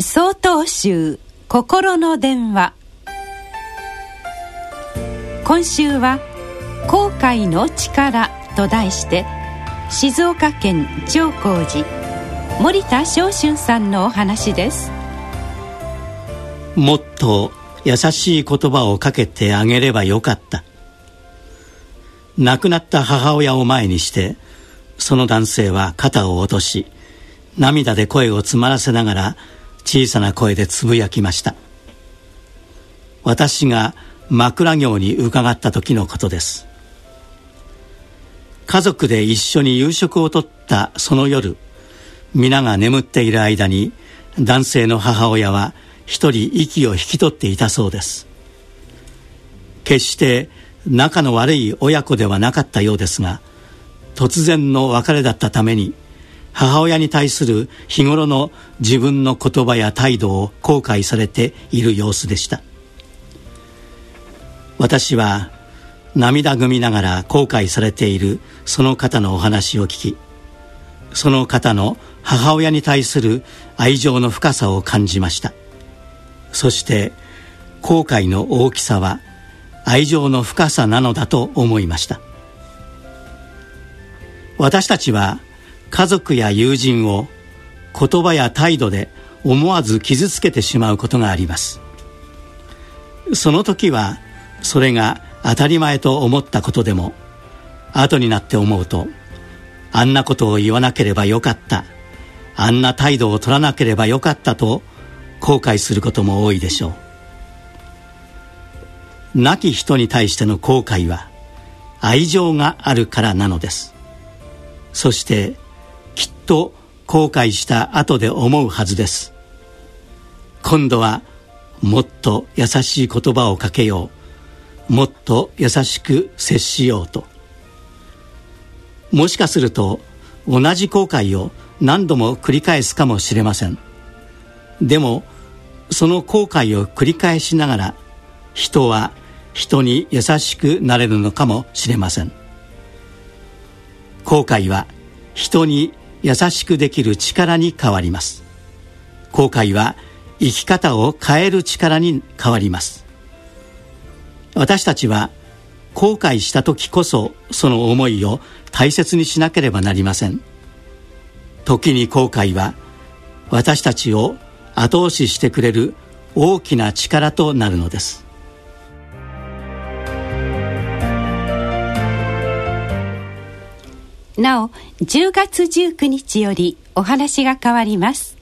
総統集心の電話。今週は「後悔の力」と題して静岡県長光寺森田昇春さんのお話です。もっと優しい言葉をかけてあげればよかった。亡くなった母親を前にしてその男性は肩を落とし涙で声を詰まらせながら小さな声でつぶやきました。私が枕行に伺った時のことです。家族で一緒に夕食をとったその夜皆が眠っている間に男性の母親は一人息を引き取っていたそうです。決して仲の悪い親子ではなかったようですが突然の別れだったために母親に対する日頃の自分の言葉や態度を後悔されている様子でした。私は涙ぐみながら後悔されているその方のお話を聞きその方の母親に対する愛情の深さを感じました。そして後悔の大きさは愛情の深さなのだと思いました。私たちは家族や友人を言葉や態度で思わず傷つけてしまうことがあります。その時はそれが当たり前と思ったことでも後になって思うとあんなことを言わなければよかったあんな態度を取らなければよかったと後悔することも多いでしょう。亡き人に対しての後悔は愛情があるからなのです。そしてと後悔した後で思うはずです。今度はもっと優しい言葉をかけよう。もっと優しく接しようと。もしかすると同じ後悔を何度も繰り返すかもしれません。でもその後悔を繰り返しながら人は人に優しくなれるのかもしれません。後悔は人に優しくできる力に変わります。後悔は生き方を変える力に変わります。私たちは後悔した時こそその思いを大切にしなければなりません。時に後悔は私たちを後押ししてくれる大きな力となるのです。なお10月19日よりお話が変わります。